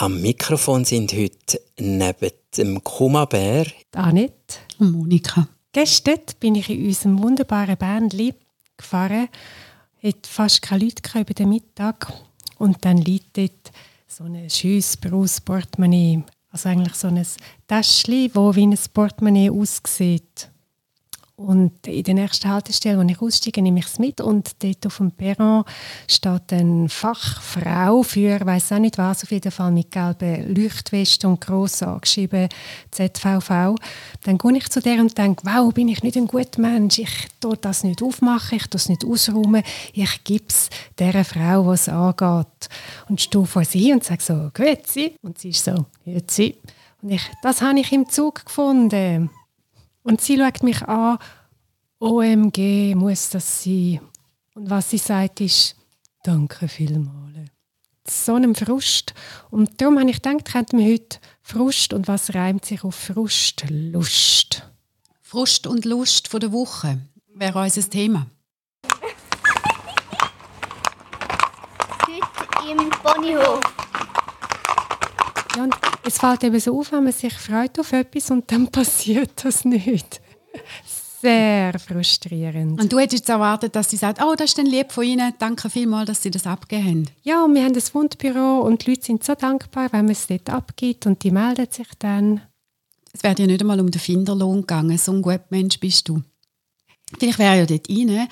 Am Mikrofon sind heute neben dem Kumabär Annette und Monika. Gestern bin ich in unserem wunderbaren Bändli gefahren. Es fast keine Leute über den Mittag. Und dann liegt dort so ein schönes Portemonnaie. Also eigentlich so ein Täschchen, das wie ein Portemonnaie aussieht. Und in der nächsten Haltestelle, wo ich aussteige, nehme ich es mit. Und dort auf dem Perron steht eine Fachfrau für, weiß auch nicht was, auf jeden Fall mit gelben Leuchtweste und gross angeschrieben ZVV. Dann gehe ich zu der und denke, wow, bin ich nicht ein guter Mensch. Ich tue das nicht aufmachen, ich tue es nicht ausräumen. Ich gebe es der Frau, die es angeht. Und stehe vor sie und sage so, grüezi. Und sie ist so, grüezi. Und ich, das habe ich im Zug gefunden. Und sie schaut mich an, OMG, muss das sein? Und was sie sagt ist, danke vielmals. So einem Frust. Und darum habe ich gedacht, könnten wir heute Frust und was reimt sich auf Frust? Lust. Frust und Lust von der Woche wäre unser Thema. Heute im Ponyhof. Ja, und es fällt eben so auf, wenn man sich freut auf etwas und dann passiert das nicht. Sehr frustrierend. Und du hättest erwartet, dass sie sagt, oh, das ist dann lieb von Ihnen, danke vielmals, dass Sie das abgegeben haben. Ja, und wir haben das Wundbüro und die Leute sind so dankbar, wenn man es dort abgibt und die melden sich dann. Es wäre ja nicht einmal um den Finderlohn gegangen, so ein guter Mensch bist du. Vielleicht wäre ja dort rein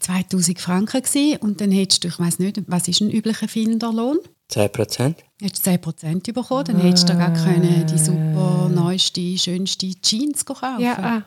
2000 Franken gewesen und dann hättest du, ich weiß nicht, was ist ein üblicher Finderlohn? 10 Prozent. Hättest du 10 Prozent bekommen, dann hättest du da gar keine, die super neueste, schönste Jeans kaufen Ja, ah.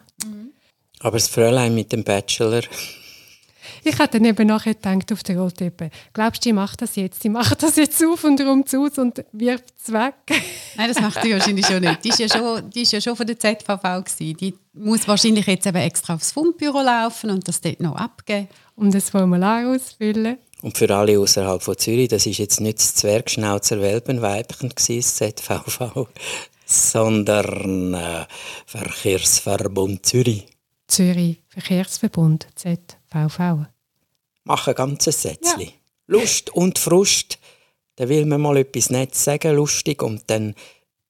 Aber das Fräulein mit dem Bachelor, Ich hatte dann eben nachher gedacht auf der Rolltreppe, glaubst du, die macht das jetzt? Die macht das jetzt auf und rum zu und wirft es weg. Nein, das macht die wahrscheinlich schon nicht. Die ist ja schon, die ist ja schon von der ZVV gewesen. Die muss wahrscheinlich jetzt eben extra aufs Fundbüro laufen und das dort noch abgeben. Um das Formular ausfüllen. Und für alle außerhalb von Zürich, das ist jetzt nicht das Zwergschnauzer Welpenweibchen gewesen, das ZVV, sondern äh, Verkehrsverbund Zürich. Zürich Verkehrsverbund ZVV. Mach ein ganzes Sätzchen. Lust und Frust. Da will man mal etwas Nettes sagen, lustig, und dann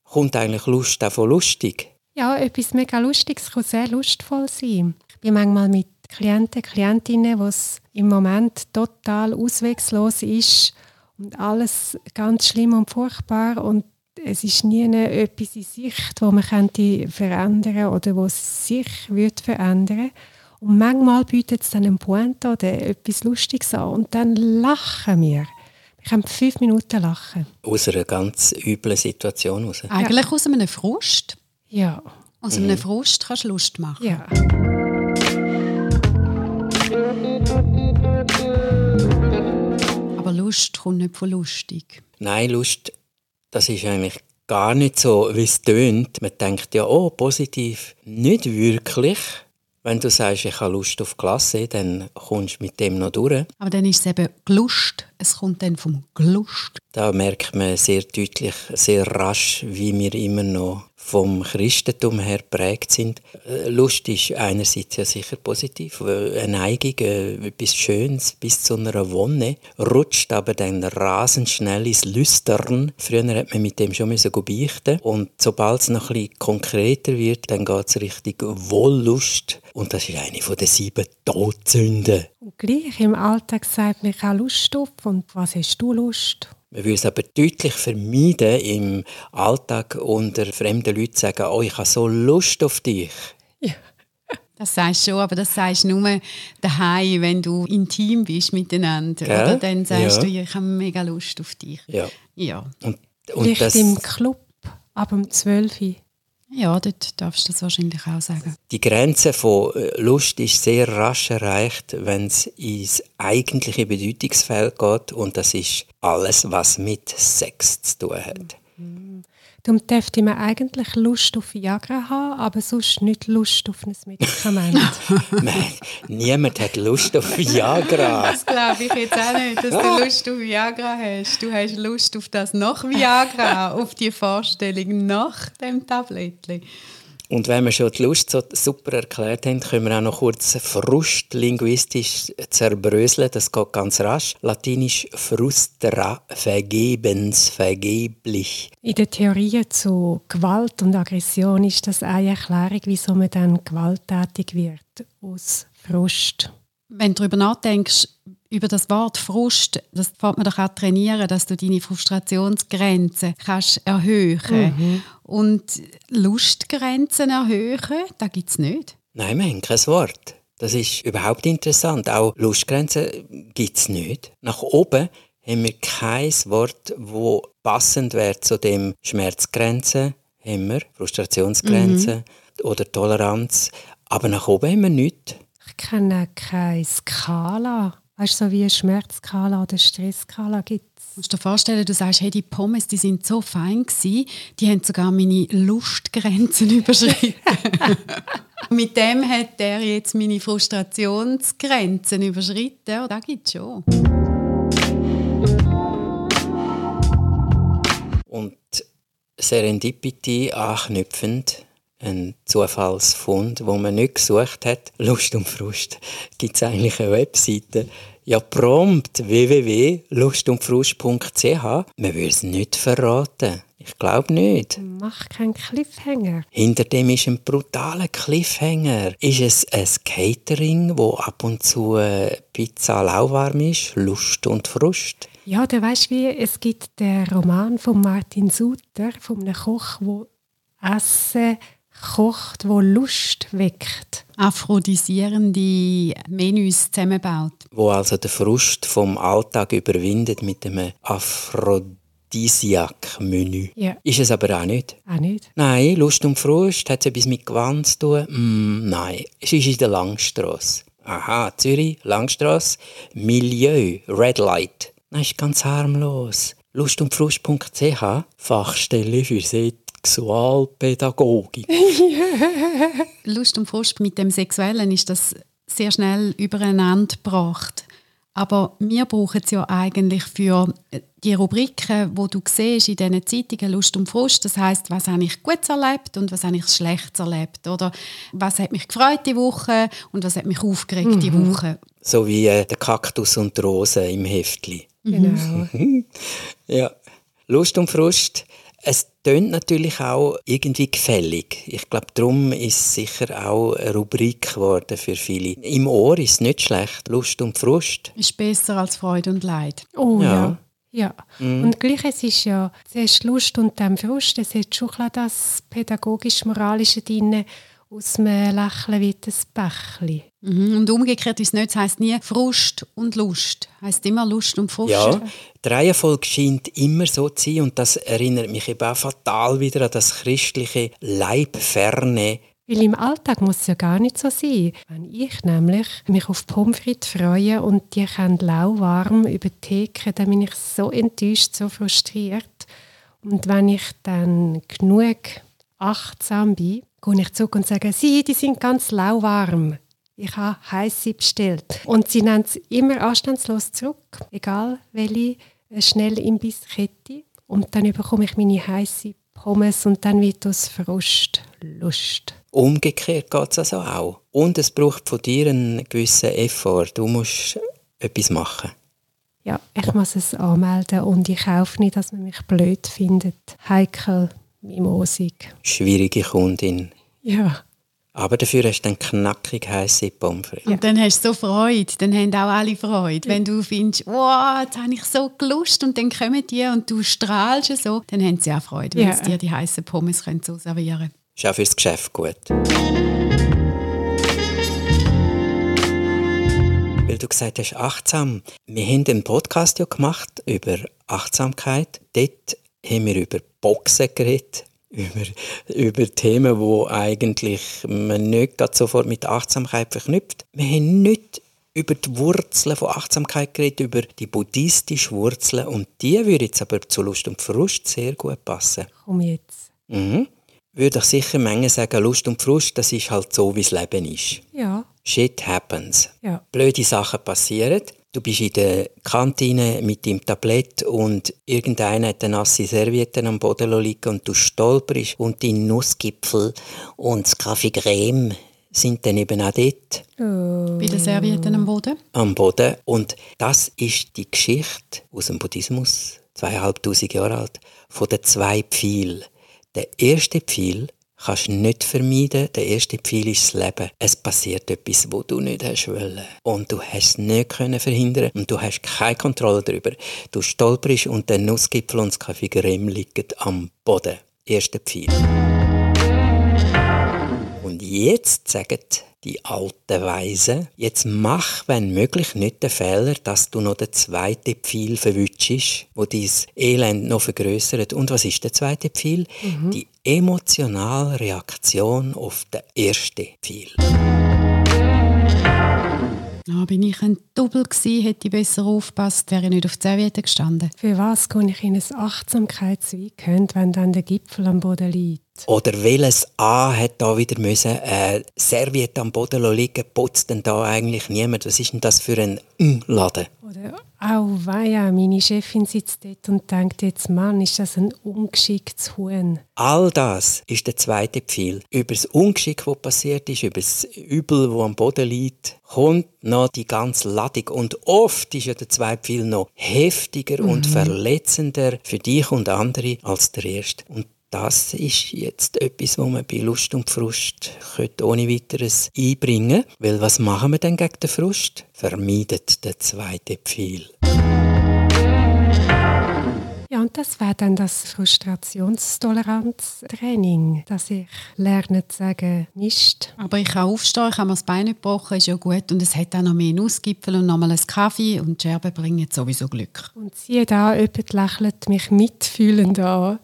kommt eigentlich Lust auch von lustig. Ja, etwas mega Lustiges kann sehr lustvoll sein. Ich bin manchmal mit Klienten, Klientinnen, wo es im Moment total auswegslos ist und alles ganz schlimm und furchtbar und es ist nie eine- etwas in Sicht, wo man könnte verändern oder wo es sich wird verändern. Und manchmal bietet es dann einen Point oder etwas Lustiges an und dann lachen wir. Wir können fünf Minuten lachen. Aus einer ganz üblen Situation raus. Eigentlich aus einem Frust. Ja, Aus einem Frust kannst du Lust machen. ja. Lust kommt nicht von lustig. Nein, Lust, das ist eigentlich gar nicht so, wie es tönt. Man denkt ja, oh, positiv. Nicht wirklich. Wenn du sagst, ich habe Lust auf Klasse, dann kommst du mit dem noch durch. Aber dann ist es eben Glust. Es kommt dann vom Glust. Da merkt man sehr deutlich, sehr rasch, wie wir immer noch vom Christentum her geprägt sind. Äh, Lust ist einerseits ja sicher positiv, eine Neigung, äh, etwas Schönes bis zu einer Wonne, rutscht aber dann rasend schnell ins Lüstern. Früher hat man mit dem schon müssen beichten und sobald es noch ein bisschen konkreter wird, dann geht es Richtung Wollust und das ist eine den sieben Todsünden. Und gleich im Alltag sagt man, habe Lust auf. Und was hast du Lust? Man würde es aber deutlich vermeiden, im Alltag unter fremden Leuten zu sagen, oh, ich habe so Lust auf dich. Das sagst du schon, aber das sagst du nur daheim, wenn du intim bist miteinander. Gell? Oder dann sagst Ja. du, ich habe mega Lust auf dich. Ja. Ja. Und, und Vielleicht das, im Club ab dem 12 Uhr. Ja, dort darfst du das wahrscheinlich auch sagen. die Grenze von äh, Lust ist sehr rasch erreicht, wenn es ins eigentliche Bedeutungsfeld geht und das ist alles, was mit Sex zu tun hat. Darum dürfte man eigentlich Lust auf Viagra haben, aber sonst nicht Lust auf ein Medikament. Nein, niemand hat Lust auf Viagra. Das glaube ich jetzt auch nicht, dass du Lust auf Viagra hast. Du hast Lust auf das nach Viagra, auf die Vorstellung nach dem Tablettchen. Und wenn wir schon die Lust so super erklärt haben, können wir auch noch kurz Frust linguistisch zerbröseln. Das geht ganz rasch. Latinisch frustra, vergebens, vergeblich. In der Theorie zu Gewalt und Aggression ist das eine Erklärung, wieso man dann gewalttätig wird, aus Frust. Wenn du darüber nachdenkst, über das Wort Frust, das fängt man doch auch trainieren, dass du deine Frustrationsgrenzen kannst erhöhen mhm. Und Lustgrenzen erhöhen, da gibt es nicht. Nein, wir haben kein Wort. Das ist überhaupt interessant. Auch Lustgrenzen gibt es nicht. Nach oben haben wir kein Wort, wo passend wäre zu dem Schmerzgrenzen, haben wir, Frustrationsgrenzen mhm. oder Toleranz. Aber nach oben haben wir nichts. Ich kenne keine Skala. Weißt du, so wie eine Schmerzskala oder Stressskala gibt es. Musst du dir vorstellen, du sagst, hey, die Pommes, die sind so fein gewesen, die haben sogar meine Lustgrenzen überschritten. Mit dem hat er jetzt meine Frustrationsgrenzen überschritten. Das gibt es schon. Und Serendipity anknüpfend, ein Zufallsfund, wo man nicht gesucht hat. Lust und Frust gibt es eigentlich eine Webseite. Ja, prompt www.lustundfrust.ch. Man will es nicht verraten. Ich glaube nicht. Mach keinen Cliffhanger. Hinter dem ist ein brutaler Cliffhanger. Ist es ein Catering, wo ab und zu äh, Pizza lauwarm ist? Lust und Frust? Ja, du weißt wie, es gibt den Roman von Martin Suter, von einem Koch, wo Essen kocht, wo Lust weckt. Aphrodisierende Menüs zusammenbaut. Wo also der Frust vom Alltag überwindet mit einem Aphrodisiak-Menü. Ja. Ist es aber auch nicht. Auch nicht? Nein, Lust und Frust, hat es etwas mit Gewand zu tun? Mm, nein, es ist in der Langstrasse. Aha, Zürich, Langstrasse, Milieu, Red Light. Nein, ist ganz harmlos. Lustundfrust.ch, Fachstelle für Sexualpädagogik. Lust und Frust mit dem Sexuellen ist das sehr schnell übereinander gebracht. Aber wir brauchen es ja eigentlich für die Rubriken, wo du siehst in diesen Zeitungen Lust und Frust. Das heißt, was habe ich gut erlebt und was habe ich schlecht erlebt oder was hat mich gefreut die Woche und was hat mich aufgeregt mhm. die Woche. So wie äh, der Kaktus und die Rose im Heftli. Genau. ja. Lust und Frust es tönt natürlich auch irgendwie gefällig. Ich glaube, darum ist es sicher auch eine Rubrik geworden für viele. Im Ohr ist es nicht schlecht. Lust und Frust. Ist besser als Freude und Leid. Oh ja. ja. Ja, mm. und gleich es ist ja zuerst Lust und dann Frust. Es hat schon das pädagogisch-moralische drin, aus einem Lächeln wie ein Bächli. Mhm. Und umgekehrt ist es nicht, das heisst nie Frust und Lust. Es heisst immer Lust und Frust. Ja, die Reihenfolge scheint immer so zu sein und das erinnert mich eben auch fatal wieder an das christliche Leibferne. Weil im Alltag muss es ja gar nicht so sein. Wenn ich nämlich mich auf Pommes frites freue und die können lauwarm über die Theke, dann bin ich so enttäuscht, so frustriert. Und wenn ich dann genug achtsam bin, gehe ich zurück und sage, sie, die sind ganz lauwarm. Ich habe heiße bestellt. Und sie nennt es immer anstandslos zurück, egal welche äh, schnell Imbisskette. Und dann bekomme ich meine heiße Pommes und dann wird aus Frust Lust. Umgekehrt geht es also auch. Und es braucht von dir einen gewissen Effort. Du musst etwas machen. Ja, ich muss es anmelden und ich kaufe nicht, dass man mich blöd findet. Heikel Mimosig. Schwierige Kundin. Ja. Aber dafür hast du dann knackig heiße Pommes frites. Und dann hast du so Freude, dann haben auch alle Freude. Wenn du findest, wow, jetzt habe ich so gelust und dann kommen die und du strahlst so, dann haben sie auch Freude, wenn ja. sie dir die heißen Pommes können so servieren können. Ist auch fürs Geschäft gut. Weil du gesagt hast, achtsam. Wir haben einen Podcast ja gemacht über Achtsamkeit. Dort haben wir über Boxen geredet, über, über Themen, wo eigentlich man nicht sofort mit Achtsamkeit verknüpft. Wir haben nicht über die Wurzeln von Achtsamkeit geredet, über die buddhistischen Wurzeln und die würde jetzt aber zu Lust und Frust sehr gut passen. Komm jetzt. Mhm. Würde ich sicher Menge sagen, Lust und Frust, das ist halt so, wie das Leben ist. Ja. Shit happens. Ja. Blöde Sachen passieren. Du bist in der Kantine mit dem Tablett und irgendeiner hat eine nasse Serviette am Boden liegen und du stolperst und dein Nussgipfel und das Kaffee Creme sind dann eben auch dort. Oh. Bei den Servietten am Boden? Am Boden. Und das ist die Geschichte aus dem Buddhismus, zweieinhalbtausend Jahre alt, von den zwei Pfeilen. Der erste Pfeil kannst du nicht vermeiden. Der erste Pfeil ist das Leben. Es passiert etwas, wo du nicht hast wollen. Und du hast es nicht können verhindern und du hast keine Kontrolle darüber. Du stolperst und der Nussgipfel und das Kaffee Grimm liegen am Boden. Erster Pfeil. Und jetzt sagen die alten Weisen, jetzt mach, wenn möglich, nicht den Fehler, dass du noch den zweiten Pfeil verwutschst, wo dieses Elend noch vergrößert. Und was ist der zweite Pfeil? Mhm. Die emotionale Reaktion auf den ersten Pfeil. Ah, bin ich ein Double gewesen, hätte ich besser aufgepasst, wäre ich nicht auf die Serviette gestanden. Für was kann ich in ein Achtsamkeitsweekend, wenn dann der Gipfel am Boden liegt? Oder welches A hat da wieder müssen äh, Serviette am Boden liegen, putzt denn da eigentlich niemand? Was ist denn das für ein Laden? Oder auch weia, meine Chefin sitzt dort und denkt jetzt, Mann, ist das ein ungeschicktes Huhn. All das ist der zweite Pfeil. Über das Ungeschick, was passiert ist, über das Übel, das am Boden liegt, kommt noch die ganze Ladung. Und oft ist ja der zweite Pfeil noch heftiger mhm. und verletzender für dich und andere als der erste. Und das ist jetzt etwas, was man bei Lust und Frust ohne weiteres einbringen könnte. Weil was machen wir denn gegen den Frust? Vermeidet den zweiten Pfeil. Ja, und das wäre dann das Frustrationstoleranztraining, dass ich lerne zu sagen, Mist. Aber ich kann aufstehen, ich habe mir das Bein nicht gebrochen, ist ja gut. Und es hat auch noch mehr Nussgipfel und nochmal einen Kaffee und die Scherben bringen sowieso Glück. Und siehe da, jemand lächelt mich mitfühlend an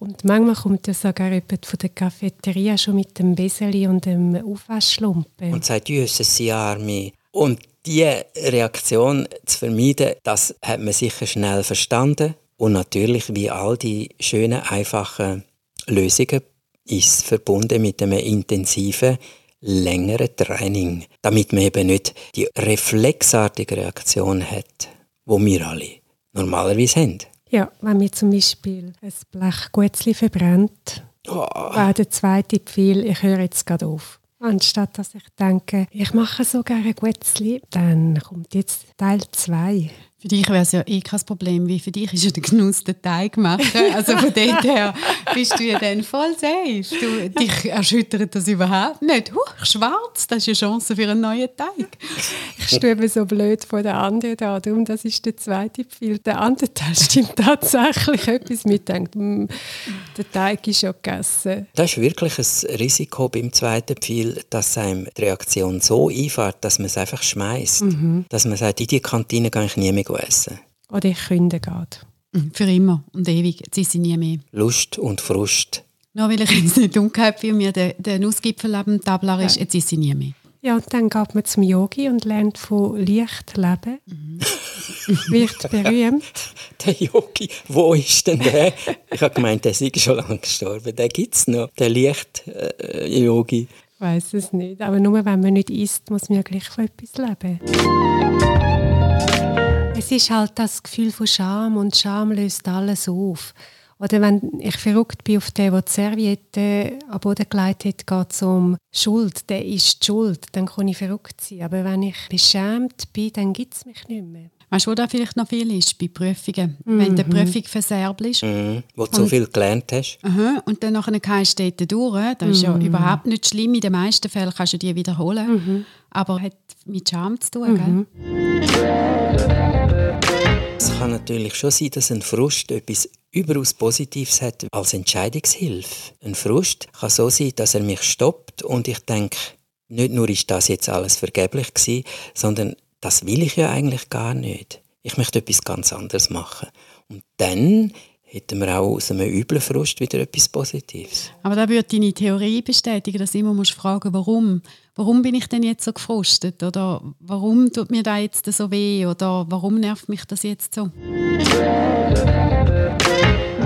und manchmal kommt ja sogar jemand von der Cafeteria schon mit dem Beseli und dem Aufwaschlumpen. Und sagt, Jesus, sie Arme. Und diese Reaktion zu vermeiden, das hat man sicher schnell verstanden. Und natürlich, wie all die schönen, einfachen Lösungen, ist verbunden mit einem intensiven, längeren Training, damit man eben nicht die reflexartige Reaktion hat, wo wir alle normalerweise haben. Ja, wenn mir zum Beispiel ein Blech Gutzli verbrennt, oh. wäre der zweite Pfeil, ich höre jetzt gerade auf. Anstatt dass ich denke, ich mache so gerne Gutzli, dann kommt jetzt Teil 2. Für dich wäre es ja eh kein Problem, wie für dich ist ja der Genuss den Teig machen. Also von dort her bist du ja dann voll safe. Du, dich erschüttert das überhaupt nicht. Huch, schwarz, das ist eine Chance für einen neuen Teig. Ich stehe so blöd vor der anderen da. Darum, das ist der zweite Pfeil. Der andere Teil stimmt tatsächlich etwas mit. Denkt, hm, der Teig ist schon gegessen. Das ist wirklich ein Risiko beim zweiten Pfeil, dass einem die Reaktion so einfährt, dass man es einfach schmeißt. Mhm. Dass man sagt, in die Kantine gehe ich nie mehr essen. Oder ich künde geht. Mhm, für immer und ewig. Jetzt ist sie nie mehr. Lust und Frust. Nur weil ich jetzt nicht umgekehrt wie mir der, der Nussgipfel am Tablar ist, ja. jetzt ist sie nie mehr. Ja, und dann geht man zum Yogi und lernt von Licht leben. Mhm. Wird berühmt. Der Yogi, wo ist denn der? Ich habe gemeint, der ist schon lange gestorben. Den gibt es noch, der Licht-Yogi. Äh, ich weiß es nicht. Aber nur wenn man nicht isst, muss man ja gleich von etwas leben. Es ist halt das Gefühl von Scham und Scham löst alles auf. Oder wenn ich verrückt bin auf den, der die Serviette am Boden gelegt hat, geht es um Schuld. Der ist die Schuld. Dann kann ich verrückt sein. Aber wenn ich beschämt bin, dann gibt es mich nicht mehr. Weißt du, wo da vielleicht noch viel ist? Bei Prüfungen. Mhm. Wenn die Prüfung verserbelt mhm. Wo du so viel gelernt hast. Aha, und dann nachher gehst du dort durch. Das ist ja mhm. überhaupt nicht schlimm. In den meisten Fällen kannst du die wiederholen. Mhm. Aber hat mit Scham zu tun, mhm. gell? Es kann natürlich schon sein, dass ein Frust etwas überaus Positives hat als Entscheidungshilfe. Ein Frust kann so sein, dass er mich stoppt und ich denke, nicht nur ist das jetzt alles vergeblich gewesen, sondern das will ich ja eigentlich gar nicht. Ich möchte etwas ganz anderes machen. Und dann hätten wir auch aus einem üblen Frust wieder etwas Positives. Aber da würde deine Theorie bestätigen, dass du immer musst fragen warum. Warum bin ich denn jetzt so gefrustet? Oder warum tut mir da jetzt so weh? Oder warum nervt mich das jetzt so?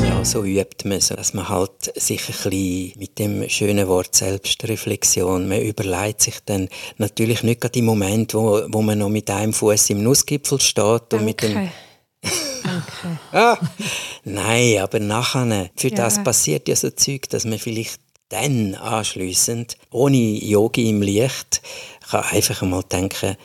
Ja, so übt man so, dass man halt sich ein bisschen mit dem schönen Wort Selbstreflexion, man überlegt sich dann natürlich nicht gerade im Moment, wo, wo man noch mit einem Fuß im Nussgipfel steht Danke. und mit dem Danke. ah, nein, aber nachher, für Ja. das passiert ja so Zeug, dass man vielleicht dann anschliessend, ohne Yogi im Licht, kann einfach einmal denken,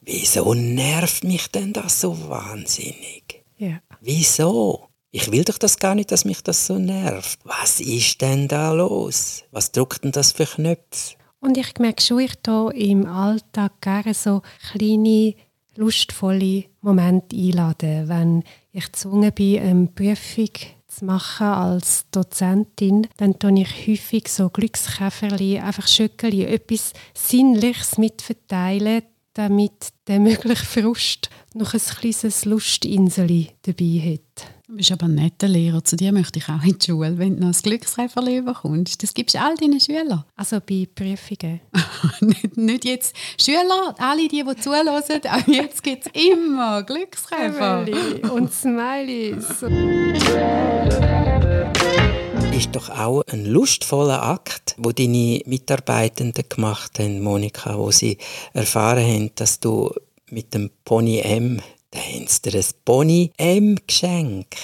wieso nervt mich denn das so wahnsinnig? Ja. Wieso? Ich will doch das gar nicht, dass mich das so nervt. Was ist denn da los? Was drückt denn das für Knöpfe? Und ich merke schon, ich hier im Alltag gerne so kleine, lustvolle Momente einladen, wenn ich gezwungen bin, eine Prüfung zu machen als Dozentin, dann tue ich häufig so Glückskäferli, einfach Schöckeli, etwas Sinnliches mitverteilen, damit der mögliche Frust noch ein kleines Lustinseli dabei hat. Du bist aber ein netter Lehrer. Zu dir möchte ich auch in die Schule, wenn du noch ein Glücksräferli bekommst. Das gibst du all deinen Schülern. Also bei Prüfungen. nicht, nicht jetzt Schüler, alle die, die zuhören, auch jetzt gibt es immer Glücksräfer. und Smileys. ist doch auch ein lustvoller Akt, wo deine Mitarbeitenden gemacht haben, Monika, wo sie erfahren haben, dass du mit dem Pony M, da haben sie dir ein Pony M geschenkt.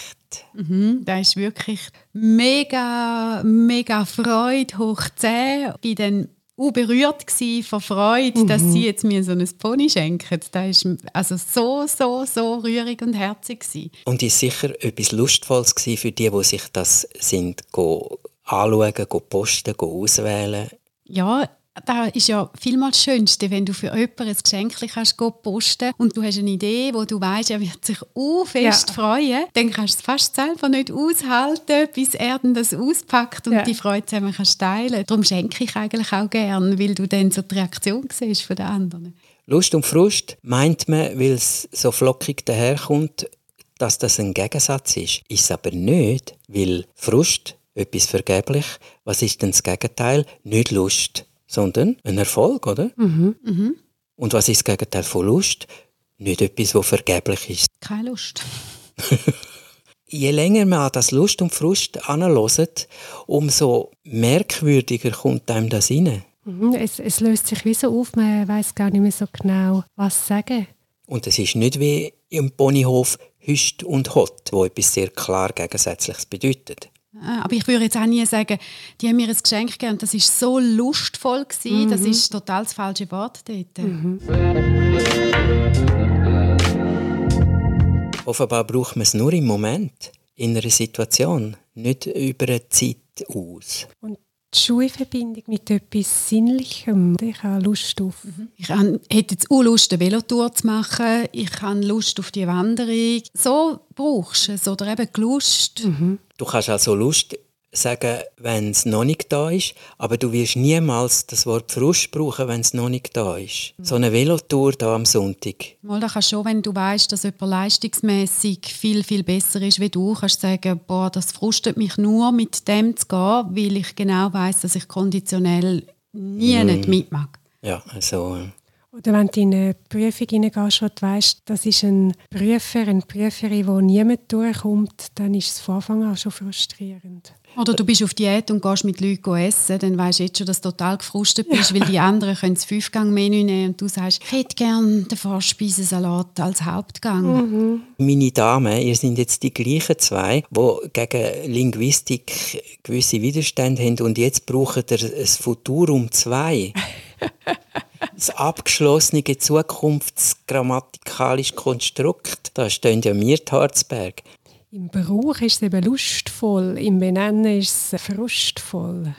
Mhm, da ist wirklich mega, mega Freude hoch 10. Ich war dann auch berührt von Freude, dass sie jetzt mir so ein Pony schenken. Das war also so, so, so rührig und herzig. gsi. Und ist sicher etwas Lustvolles gewesen für die, die sich das sind, go anschauen, go posten, go auswählen. Ja, das ist ja vielmals das Schönste, wenn du für jemanden ein Geschenk kannst go posten und du hast eine Idee, wo du weißt, er wird sich auch fest Ja. freuen, dann kannst du es fast selber nicht aushalten, bis er dann das auspackt und Ja. die Freude zusammen kannst teilen. Darum schenke ich eigentlich auch gern, weil du dann so die Reaktion siehst von den anderen. Lust und Frust meint man, weil es so flockig daherkommt, dass das ein Gegensatz ist. Ist es aber nicht, weil Frust, etwas vergeblich, was ist denn das Gegenteil? Nicht Lust, sondern ein Erfolg, oder? Und was ist das Gegenteil von Lust? Nicht etwas, was vergeblich ist. Keine Lust. Je länger man an das Lust und Frust anhört, umso merkwürdiger kommt einem das rein. Mhm, Es, es löst sich wie so auf, man weiß gar nicht mehr so genau, was sagen. Und es ist nicht wie im Ponyhof Hüst und Hot, wo etwas sehr klar Gegensätzliches bedeutet. Ah, Aber ich würde jetzt auch nie sagen, die haben mir ein Geschenk gegeben, das ist so lustvoll gewesen, das ist total das falsche Wort dort. Offenbar braucht man es nur im Moment, in einer Situation, nicht über eine Zeit aus. Und die Schulverbindung mit etwas Sinnlichem, ich habe Lust auf. Ich han- hätte jetzt auch Lust, eine Velotour zu machen. Ich habe Lust auf die Wanderung. So brauchst du es. Oder eben die Lust. Du kannst also Lust sagen, wenn es noch nicht da ist, aber du wirst niemals das Wort Frust brauchen, wenn es noch nicht da ist. So eine Velotour da am Sonntag. Mal, da kannst du schon, wenn du weißt, dass jemand leistungsmäßig viel, viel besser ist wie du, kannst du sagen, boah, das frustet mich nur, mit dem zu gehen, weil ich genau weiß, dass ich konditionell nie nicht mitmache. Ja, also äh, Oder wenn du in eine Prüfung hineingehst und du weißt, das ist ein Prüfer, eine Prüferin, wo niemand durchkommt, dann ist es von Anfang an schon frustrierend. Oder du bist auf Diät und gehst mit Leuten essen, dann weißt du jetzt schon, dass du total gefrustet bist, weil die anderen können das Fünfgang-Menü nehmen und du sagst, ich hätte gerne den Vorspeisensalat als Hauptgang. Meine Damen, ihr sind jetzt die gleichen zwei, die gegen Linguistik gewisse Widerstände haben und jetzt brauchen ihr ein Futurum 2. Das abgeschlossene zukunftsgrammatikalische Konstrukt. Da stehen ja wir die Harzberg. Im Brauch ist es eben lustvoll, im Benennen ist es frustvoll.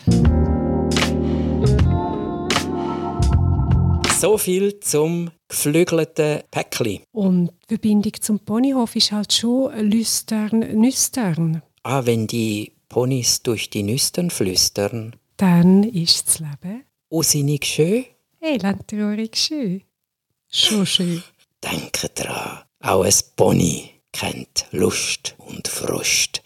So viel zum geflügelten Päckli. Und die Verbindung zum Ponyhof ist halt schon lüstern, nüstern. Ah, wenn die Ponys durch die Nüstern flüstern. Dann ist das Leben Usinnig schön. elendtraurig schön. Schon schön. Denke dran, auch ein Pony kennt Lust und Frust.